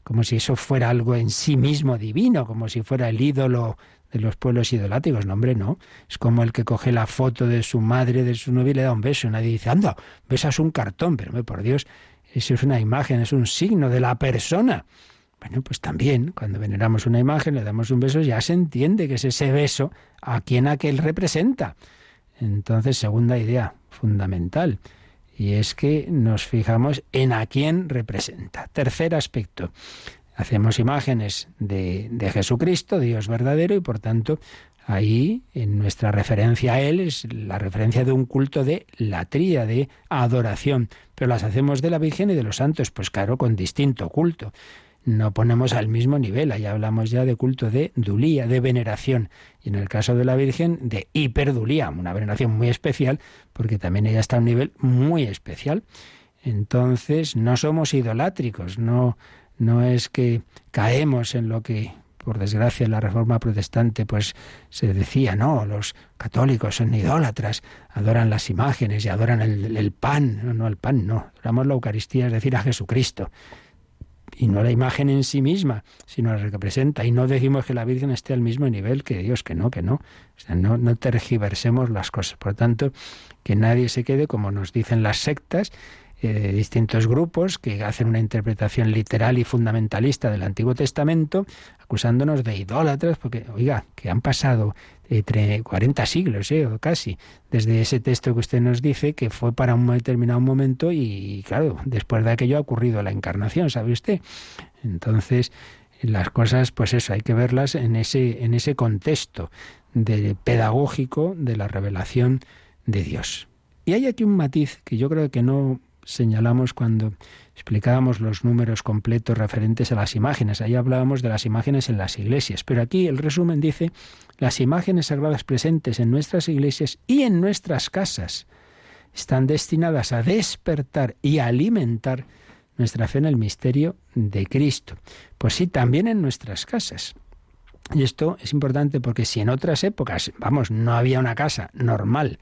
como si eso fuera algo en sí mismo divino, como si fuera el ídolo de los pueblos idoláticos. No, hombre, no. Es como el que coge la foto de su madre, de su novia y le da un beso. Nadie dice, anda, besas un cartón. Pero, por Dios, eso es una imagen, es un signo de la persona. Bueno, pues también, cuando veneramos una imagen, le damos un beso, ya se entiende que es ese beso a quien aquel representa. Entonces, segunda idea fundamental, y es que nos fijamos en a quién representa. Tercer aspecto, hacemos imágenes de, de Jesucristo, Dios verdadero, y por tanto Ahí, en nuestra referencia a Él, es la referencia de un culto de latría, de adoración. Pero las hacemos de la Virgen y de los santos, pues claro, con distinto culto. No ponemos al mismo nivel, ahí hablamos ya de culto de dulía, de veneración. Y en el caso de la Virgen, de hiperdulía, una veneración muy especial, porque también ella está a un nivel muy especial. Entonces, no somos idolátricos, no, no es que caemos en lo que por desgracia en la Reforma Protestante pues se decía, no, los católicos son idólatras, adoran las imágenes y adoran el, pan, no, no el pan, no, adoramos la Eucaristía, es decir, a Jesucristo y no la imagen en sí misma, sino la que representa. Y no decimos que la Virgen esté al mismo nivel que Dios, que no, que no. O sea, no, no tergiversemos las cosas. Por tanto, que nadie se quede, como nos dicen las sectas, eh, distintos grupos que hacen una interpretación literal y fundamentalista del Antiguo Testamento, acusándonos de idólatras, porque, oiga, que han pasado entre 40 siglos, eh, o casi, desde ese texto que usted nos dice, que fue para un determinado momento y, claro, después de aquello ha ocurrido la encarnación, ¿sabe usted? Entonces, las cosas, pues eso, hay que verlas en ese, en ese contexto de pedagógico de la revelación de Dios. Y hay aquí un matiz que yo creo que no señalamos cuando explicábamos los números completos referentes a las imágenes. Ahí hablábamos de las imágenes en las iglesias. Pero aquí el resumen dice las imágenes sagradas presentes en nuestras iglesias y en nuestras casas están destinadas a despertar y alimentar nuestra fe en el misterio de Cristo. Pues sí, también en nuestras casas. Y esto es importante porque si en otras épocas, vamos, no había una casa normal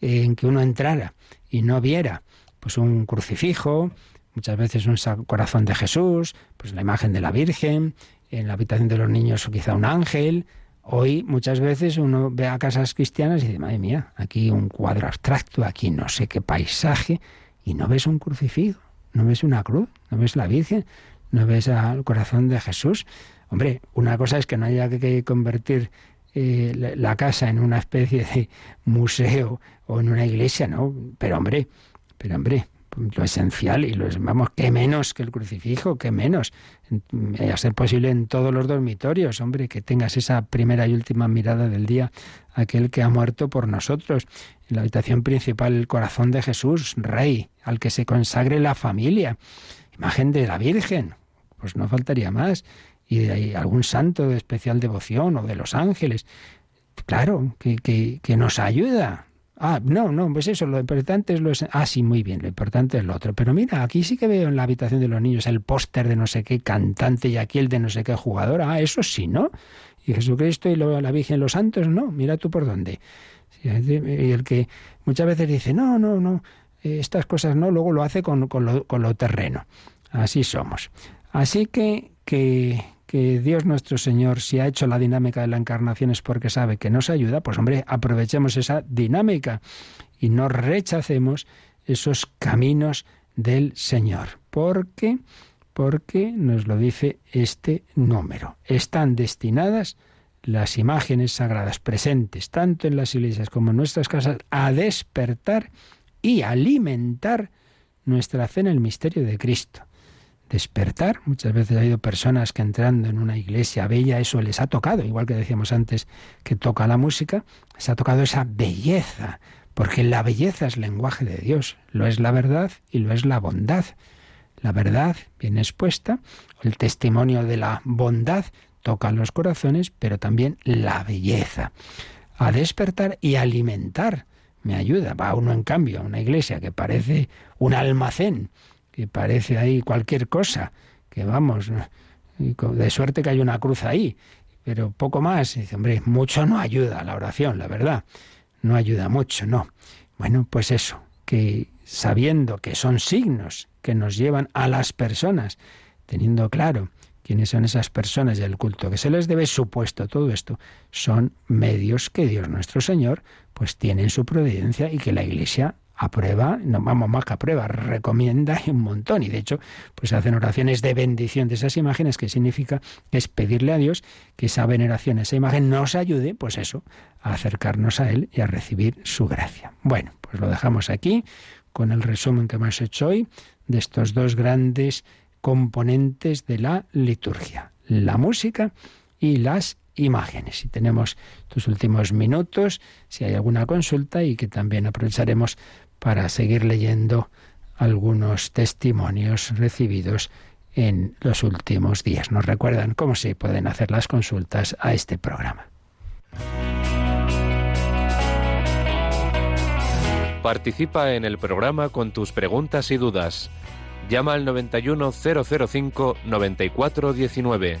en que uno entrara y no viera pues un crucifijo, muchas veces un corazón de Jesús, pues la imagen de la Virgen, en la habitación de los niños quizá un ángel. Hoy muchas veces uno ve a casas cristianas y dice, madre mía, aquí un cuadro abstracto, aquí no sé qué paisaje, y no ves un crucifijo, no ves una cruz, no ves la Virgen, no ves al corazón de Jesús. Hombre, una cosa es que no haya que convertir eh, la casa en una especie de museo o en una iglesia, ¿no? Pero hombre, pero hombre, lo esencial y lo vamos, qué menos que el crucifijo, qué menos. A ser posible en todos los dormitorios, hombre, que tengas esa primera y última mirada del día, aquel que ha muerto por nosotros. En la habitación principal, el corazón de Jesús, Rey, al que se consagre la familia. Imagen de la Virgen, pues no faltaría más. Y de algún santo de especial devoción o de los ángeles. Claro, que, que, que nos ayuda Ah, no, no, pues eso, lo importante es lo... Ah, sí, muy bien, lo importante es lo otro. Pero mira, aquí sí que veo en la habitación de los niños el póster de no sé qué cantante y aquí el de no sé qué jugador. Ah, eso sí, ¿no? Y Jesucristo y la Virgen los santos, no, mira tú por dónde. Y el que muchas veces dice, no, no, no, estas cosas no, luego lo hace con, con, lo, con lo terreno. Así somos. Así que, que, que Dios nuestro Señor, si ha hecho la dinámica de la encarnación es porque sabe que nos ayuda, pues hombre, aprovechemos esa dinámica y no rechacemos esos caminos del Señor. Porque, porque nos lo dice este número. Están destinadas las imágenes sagradas presentes, tanto en las iglesias como en nuestras casas, a despertar y alimentar nuestra fe en el misterio de Cristo. Despertar, muchas veces ha habido personas que entrando en una iglesia bella, eso les ha tocado, igual que decíamos antes que toca la música, les ha tocado esa belleza, porque la belleza es lenguaje de Dios, lo es la verdad y lo es la bondad. La verdad bien expuesta, el testimonio de la bondad toca los corazones, pero también la belleza. A despertar y alimentar me ayuda. Va uno, en cambio, a una iglesia que parece un almacén, que parece ahí cualquier cosa, que vamos, de suerte que hay una cruz ahí, pero poco más. dice, hombre, mucho no ayuda a la oración, la verdad no ayuda mucho, no. Bueno, pues eso, que sabiendo que son signos que nos llevan a las personas, teniendo claro quiénes son esas personas y el culto que se les debe, supuesto todo esto, son medios que Dios nuestro Señor pues tiene en su providencia y que la Iglesia aprueba, no vamos más que aprueba, recomienda un montón. Y de hecho, pues hacen oraciones de bendición de esas imágenes, que significa que es pedirle a Dios que esa veneración, esa imagen nos ayude, pues eso, a acercarnos a Él y a recibir su gracia. Bueno, pues lo dejamos aquí con el resumen que hemos hecho hoy de estos dos grandes componentes de la liturgia, la música y las imágenes. Y tenemos tus últimos minutos, si hay alguna consulta, y que también aprovecharemos para seguir leyendo algunos testimonios recibidos en los últimos días. Nos recuerdan cómo se pueden hacer las consultas a este programa. Participa en el programa con tus preguntas y dudas. Llama al 91005 9419.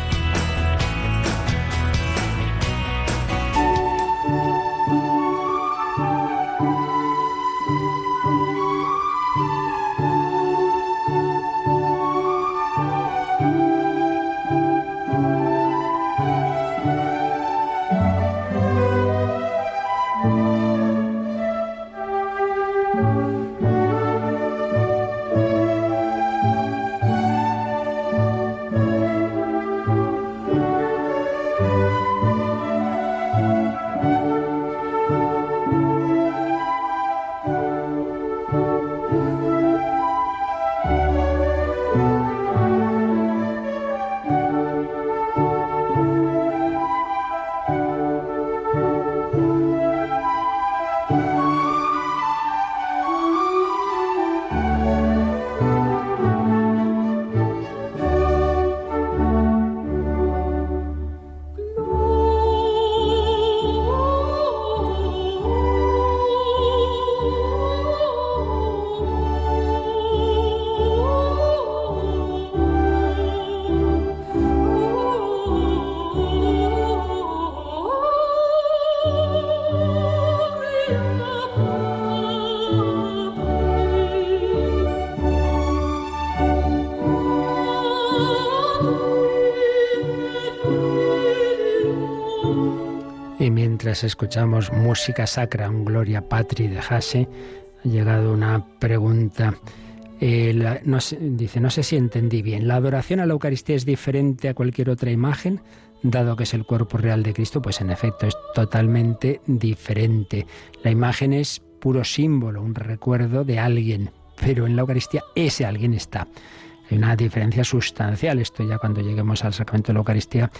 escuchamos música sacra, un Gloria Patri de Hase, ha llegado una pregunta. Eh, dice, no sé si entendí bien. ¿La adoración a la Eucaristía es diferente a cualquier otra imagen? Dado que es el cuerpo real de Cristo, pues en efecto es totalmente diferente. La imagen es puro símbolo, un recuerdo de alguien, pero en la Eucaristía ese alguien está. Hay una diferencia sustancial. Esto ya cuando lleguemos al sacramento de la Eucaristía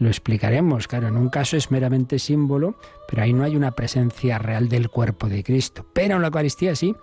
lo explicaremos. Claro, en un caso es meramente símbolo, pero ahí no hay una presencia real del cuerpo de Cristo. Pero en la Eucaristía sí.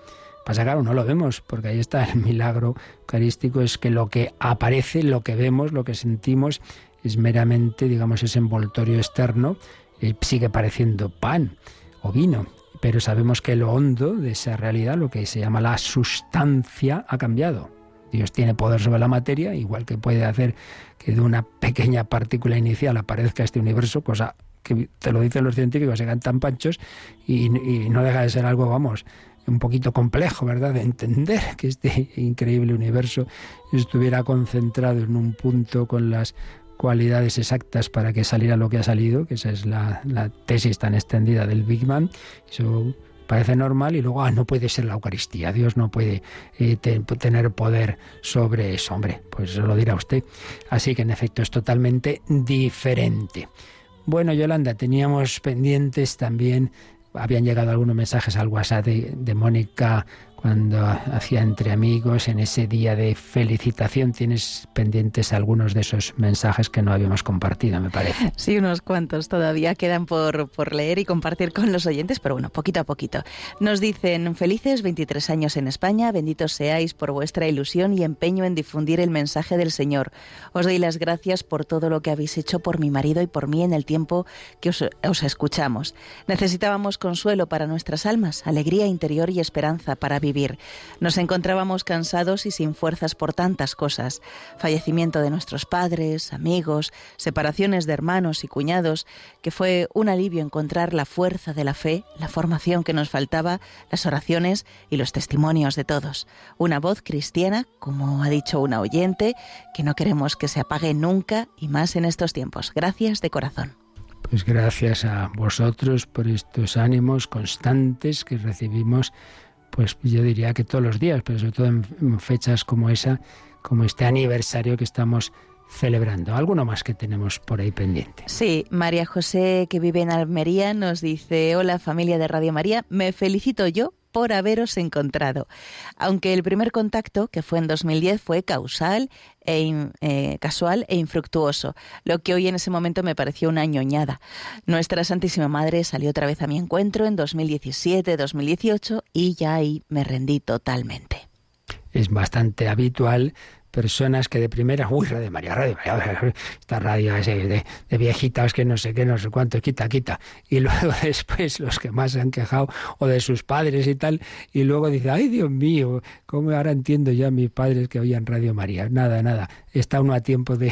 Pasa claro, no lo vemos, porque ahí está el milagro eucarístico, es que lo que aparece, lo que vemos, lo que sentimos, es meramente, digamos, ese envoltorio externo, y sigue pareciendo pan o vino, pero sabemos que lo hondo de esa realidad, lo que se llama la sustancia, ha cambiado. Dios tiene poder sobre la materia, igual que puede hacer que de una pequeña partícula inicial aparezca este universo, cosa que te lo dicen los científicos, se tan panchos y, y no deja de ser algo, vamos, un poquito complejo, ¿verdad?, de entender que este increíble universo estuviera concentrado en un punto con las cualidades exactas para que saliera lo que ha salido, que esa es la, tesis tan extendida del Big Bang. Eso parece normal y luego, ah, no puede ser la Eucaristía, Dios no puede eh, tener poder sobre eso, hombre, pues eso lo dirá usted. Así que en efecto es totalmente diferente. Bueno, Yolanda, teníamos pendientes también, habían llegado algunos mensajes al WhatsApp de Mónica cuando hacía entre amigos en ese día de felicitación. Tienes pendientes algunos de esos mensajes que no habíamos compartido, me parece. Sí, unos cuantos todavía quedan por, por leer y compartir con los oyentes, pero bueno, poquito a poquito. Nos dicen, felices 23 años en España, benditos seáis por vuestra ilusión y empeño en difundir el mensaje del Señor. Os doy las gracias por todo lo que habéis hecho por mi marido y por mí en el tiempo que os, os escuchamos. Necesitábamos consuelo para nuestras almas, alegría interior y esperanza para vivir Nos encontrábamos cansados y sin fuerzas por tantas cosas. Fallecimiento de nuestros padres, amigos, separaciones de hermanos y cuñados, que fue un alivio encontrar la fuerza de la fe, la formación que nos faltaba, las oraciones y los testimonios de todos. Una voz cristiana, como ha dicho una oyente, que no queremos que se apague nunca y más en estos tiempos. Gracias de corazón. Pues gracias a vosotros por estos ánimos constantes que recibimos pues yo diría que todos los días, pero sobre todo en fechas como esa, como este aniversario que estamos celebrando. ¿Alguno más que tenemos por ahí pendiente? Sí, María José, que vive en Almería, nos dice, hola familia de Radio María, me felicito yo por haberos encontrado. Aunque el primer contacto, que fue en 2010, fue causal, e, eh, casual e infructuoso, lo que hoy en ese momento me pareció una ñoñada. Nuestra Santísima Madre salió otra vez a mi encuentro en 2017-2018 y ya ahí me rendí totalmente. Es bastante habitual personas que de primera, uy, Radio María, Radio María, esta radio de, de viejitas que no sé qué, no sé cuánto, quita, quita. Y luego después los que más se han quejado, o de sus padres y tal, y luego dice, ay Dios mío, ¿cómo ahora entiendo ya a mis padres que oían Radio María? Nada, nada, está uno a tiempo de...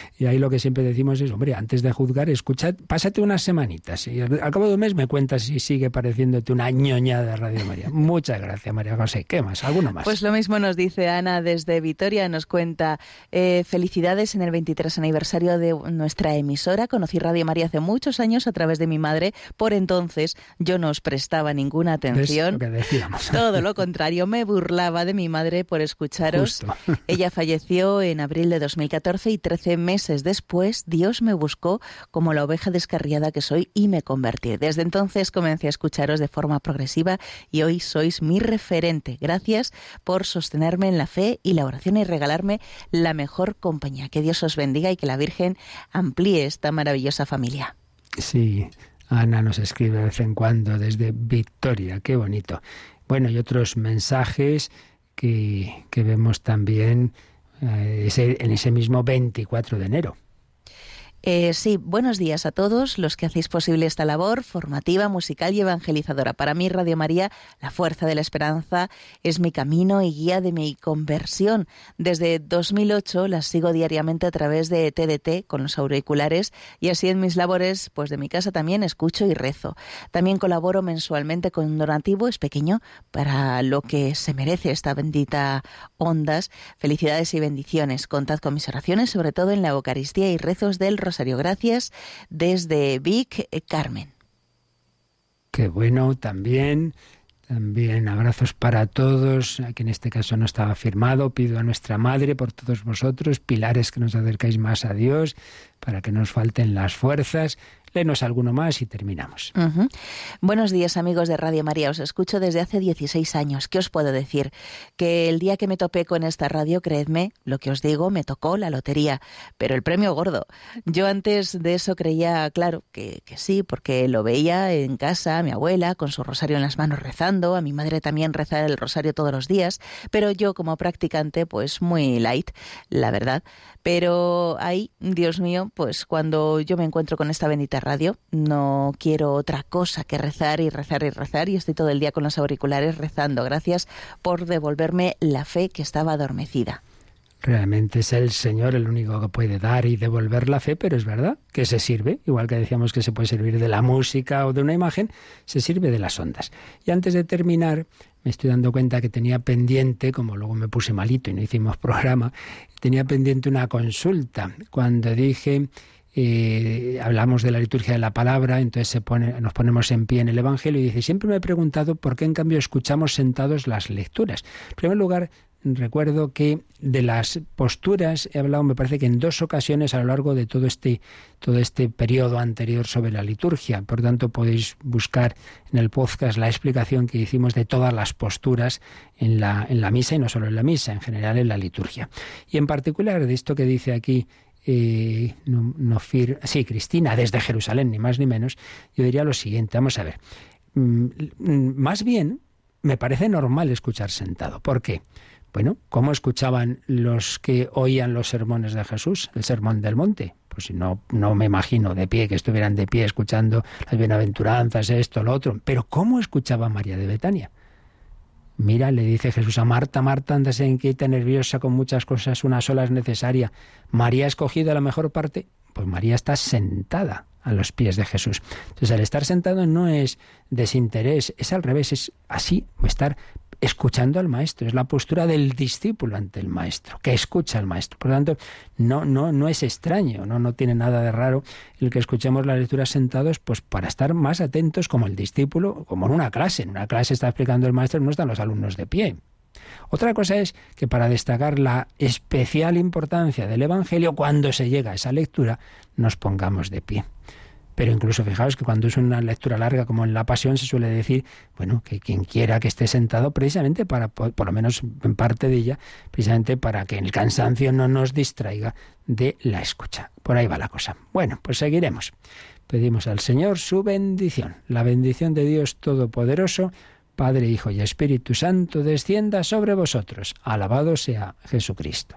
y ahí lo que siempre decimos es, hombre, antes de juzgar, escucha, pásate unas semanitas, y al cabo de un mes me cuentas si sigue pareciénute una ñoñada Radio María. Muchas gracias, María José. ¿Qué más? ¿Alguno más? Pues lo mismo nos dice Ana desde Vitoria nos cuenta, eh, felicidades en el 23 aniversario de nuestra emisora. Conocí Radio María hace muchos años a través de mi madre. Por entonces yo no os prestaba ninguna atención. Todo lo contrario, me burlaba de mi madre por escucharos. Ella falleció en abril de 2014 y 13 meses después Dios me buscó como la oveja descarriada que soy y me convertí. Desde entonces comencé a escucharos de forma progresiva y hoy sois mi referente. Gracias por sostenerme en la fe y la oración y regalarme la mejor compañía. Que Dios os bendiga y que la Virgen amplíe esta maravillosa familia. Sí, Ana nos escribe de vez en cuando desde Victoria, qué bonito. Bueno, y otros mensajes que, que vemos también eh, en ese mismo 24 de enero. Eh, sí, buenos días a todos los que hacéis posible esta labor formativa, musical y evangelizadora. Para mí, Radio María, la fuerza de la esperanza, es mi camino y guía de mi conversión. Desde 2008 las sigo diariamente a través de TDT con los auriculares y así en mis labores, pues de mi casa también escucho y rezo. También colaboro mensualmente con un donativo, es pequeño, para lo que se merece esta bendita ondas. Felicidades y bendiciones. Contad con mis oraciones, sobre todo en la Eucaristía y rezos del. Gracias desde Vic, eh, Carmen. Qué bueno también. También abrazos para todos. Aquí en este caso no estaba firmado. Pido a nuestra Madre por todos vosotros, pilares que nos acercáis más a Dios, para que nos falten las fuerzas Lenos alguno más y terminamos. Buenos días amigos de Radio María, os escucho desde hace 16 años. ¿Qué os puedo decir? Que el día que me topé con esta radio, creedme, lo que os digo, me tocó la lotería, pero el premio gordo. Yo antes de eso creía, claro, que, que sí, porque lo veía en casa, a mi abuela, con su rosario en las manos rezando, a mi madre también rezar el rosario todos los días, pero yo como practicante, pues muy light, la verdad. Pero ahí, Dios mío, pues cuando yo me encuentro con esta bendita radio. No quiero otra cosa que rezar y rezar y rezar y estoy todo el día con los auriculares rezando. Gracias por devolverme la fe que estaba adormecida. Realmente es el Señor el único que puede dar y devolver la fe, pero es verdad que se sirve, igual que decíamos que se puede servir de la música o de una imagen, se sirve de las ondas. Y antes de terminar, me estoy dando cuenta que tenía pendiente, como luego me puse malito y no hicimos programa, tenía pendiente una consulta. Cuando dije, eh, hablamos de la liturgia de la palabra, entonces nos ponemos en pie en el Evangelio y dice, siempre me he preguntado por qué en cambio escuchamos sentados las lecturas. En primer lugar, recuerdo que de las posturas he hablado, me parece que en dos ocasiones a lo largo de todo este, todo este periodo anterior sobre la liturgia. Por tanto, podéis buscar en el podcast la explicación que hicimos de todas las posturas en la, en la misa y no solo en la misa, en general en la liturgia. Y en particular de esto que dice aquí no, sí, Cristina, desde Jerusalén, ni más ni menos, yo diría lo siguiente, vamos a ver. Mm, mm, más bien, me parece normal escuchar sentado. ¿Por qué? Bueno, ¿cómo escuchaban los que oían los sermones de Jesús, el sermón del monte? Pues si no, no me imagino de pie, que estuvieran de pie escuchando las bienaventuranzas, esto, lo otro. Pero ¿cómo escuchaba María de Betania? Mira, le dice Jesús a Marta, Marta, andas inquieta, nerviosa con muchas cosas, una sola es necesaria. María ha escogido la mejor parte. Pues María está sentada a los pies de Jesús. Entonces, el estar sentado no es desinterés, es al revés, es así, estar escuchando al maestro, es la postura del discípulo ante el maestro, que escucha al maestro. Por lo tanto, no, no, no es extraño, no, no tiene nada de raro el que escuchemos la lectura sentados, pues para estar más atentos como el discípulo, como en una clase. En una clase está explicando el maestro, no están los alumnos de pie. Otra cosa es que para destacar la especial importancia del Evangelio, cuando se llega a esa lectura, nos pongamos de pie. Pero incluso fijaos que cuando es una lectura larga como en La Pasión se suele decir, bueno, que quien quiera que esté sentado precisamente para, por lo menos en parte de ella, precisamente para que el cansancio no nos distraiga de la escucha. Por ahí va la cosa. Bueno, pues seguiremos. Pedimos al Señor su bendición, la bendición de Dios Todopoderoso, Padre, Hijo y Espíritu Santo, descienda sobre vosotros. Alabado sea Jesucristo.